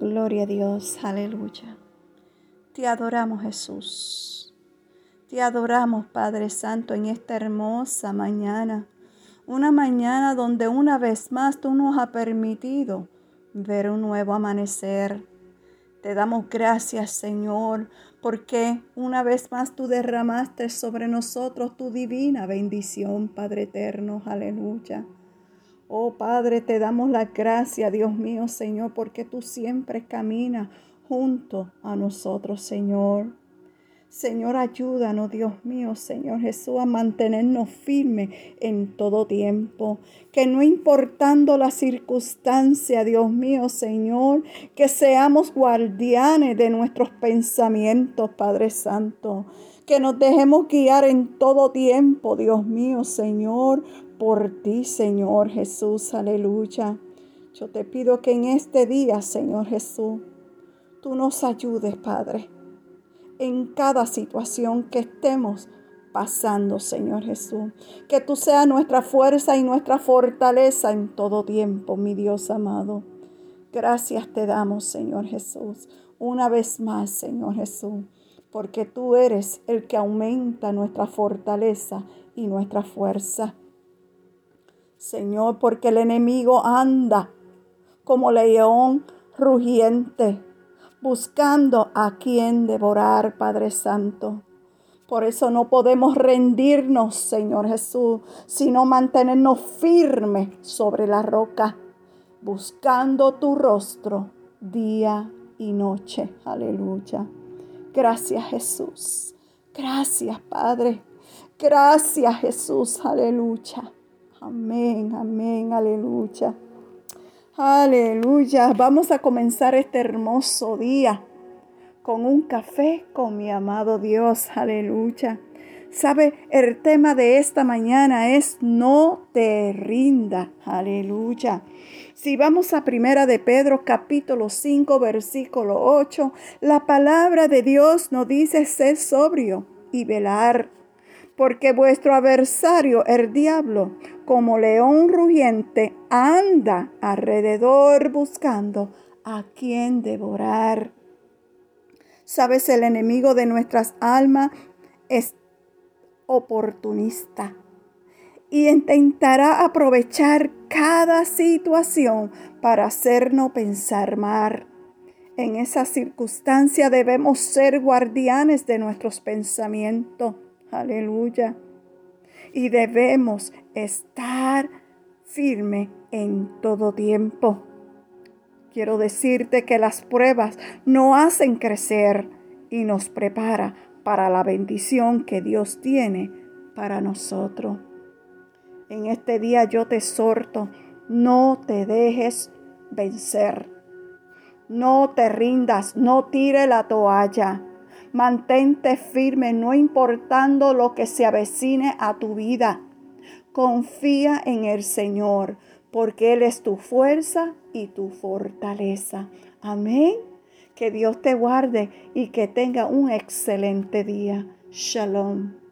Gloria a Dios, aleluya. Te adoramos Jesús. Te adoramos Padre Santo en esta hermosa mañana. Una mañana donde una vez más tú nos has permitido ver un nuevo amanecer. Te damos gracias Señor porque una vez más tú derramaste sobre nosotros tu divina bendición Padre eterno. Aleluya. Oh Padre, te damos la gracia, Dios mío, Señor, porque tú siempre caminas junto a nosotros, Señor. Señor, ayúdanos, Dios mío, Señor Jesús, a mantenernos firmes en todo tiempo. Que no importando la circunstancia, Dios mío, Señor, que seamos guardianes de nuestros pensamientos, Padre Santo. Que nos dejemos guiar en todo tiempo, Dios mío, Señor, por ti, Señor Jesús. Aleluya. Yo te pido que en este día, Señor Jesús, tú nos ayudes, Padre, en cada situación que estemos pasando, Señor Jesús. Que tú seas nuestra fuerza y nuestra fortaleza en todo tiempo, mi Dios amado. Gracias te damos, Señor Jesús, una vez más, Señor Jesús, porque tú eres el que aumenta nuestra fortaleza y nuestra fuerza. Señor, porque el enemigo anda como león rugiente, buscando a quien devorar, Padre Santo. Por eso no podemos rendirnos, Señor Jesús, sino mantenernos firmes sobre la roca, buscando tu rostro día y noche. Aleluya. Gracias Jesús. Gracias Padre. Gracias Jesús. Aleluya. Amén, amén, aleluya. Aleluya. Vamos a comenzar este hermoso día con un café con mi amado Dios. Aleluya. Sabe, el tema de esta mañana es no te rinda. Aleluya. Si vamos a Primera de Pedro capítulo 5 versículo 8, la palabra de Dios nos dice ser sobrio y velar porque vuestro adversario, el diablo, como león rugiente, anda alrededor buscando a quien devorar. Sabes, el enemigo de nuestras almas es oportunista y intentará aprovechar cada situación para hacernos pensar mal. En esa circunstancia debemos ser guardianes de nuestros pensamientos Aleluya. Y debemos estar firme en todo tiempo. Quiero decirte que las pruebas no hacen crecer y nos prepara para la bendición que Dios tiene para nosotros. En este día yo te exhorto, no te dejes vencer. No te rindas, no tire la toalla. Mantente firme, no importando lo que se avecine a tu vida. Confía en el Señor, porque Él es tu fuerza y tu fortaleza. Amén. Que Dios te guarde y que tenga un excelente día. Shalom.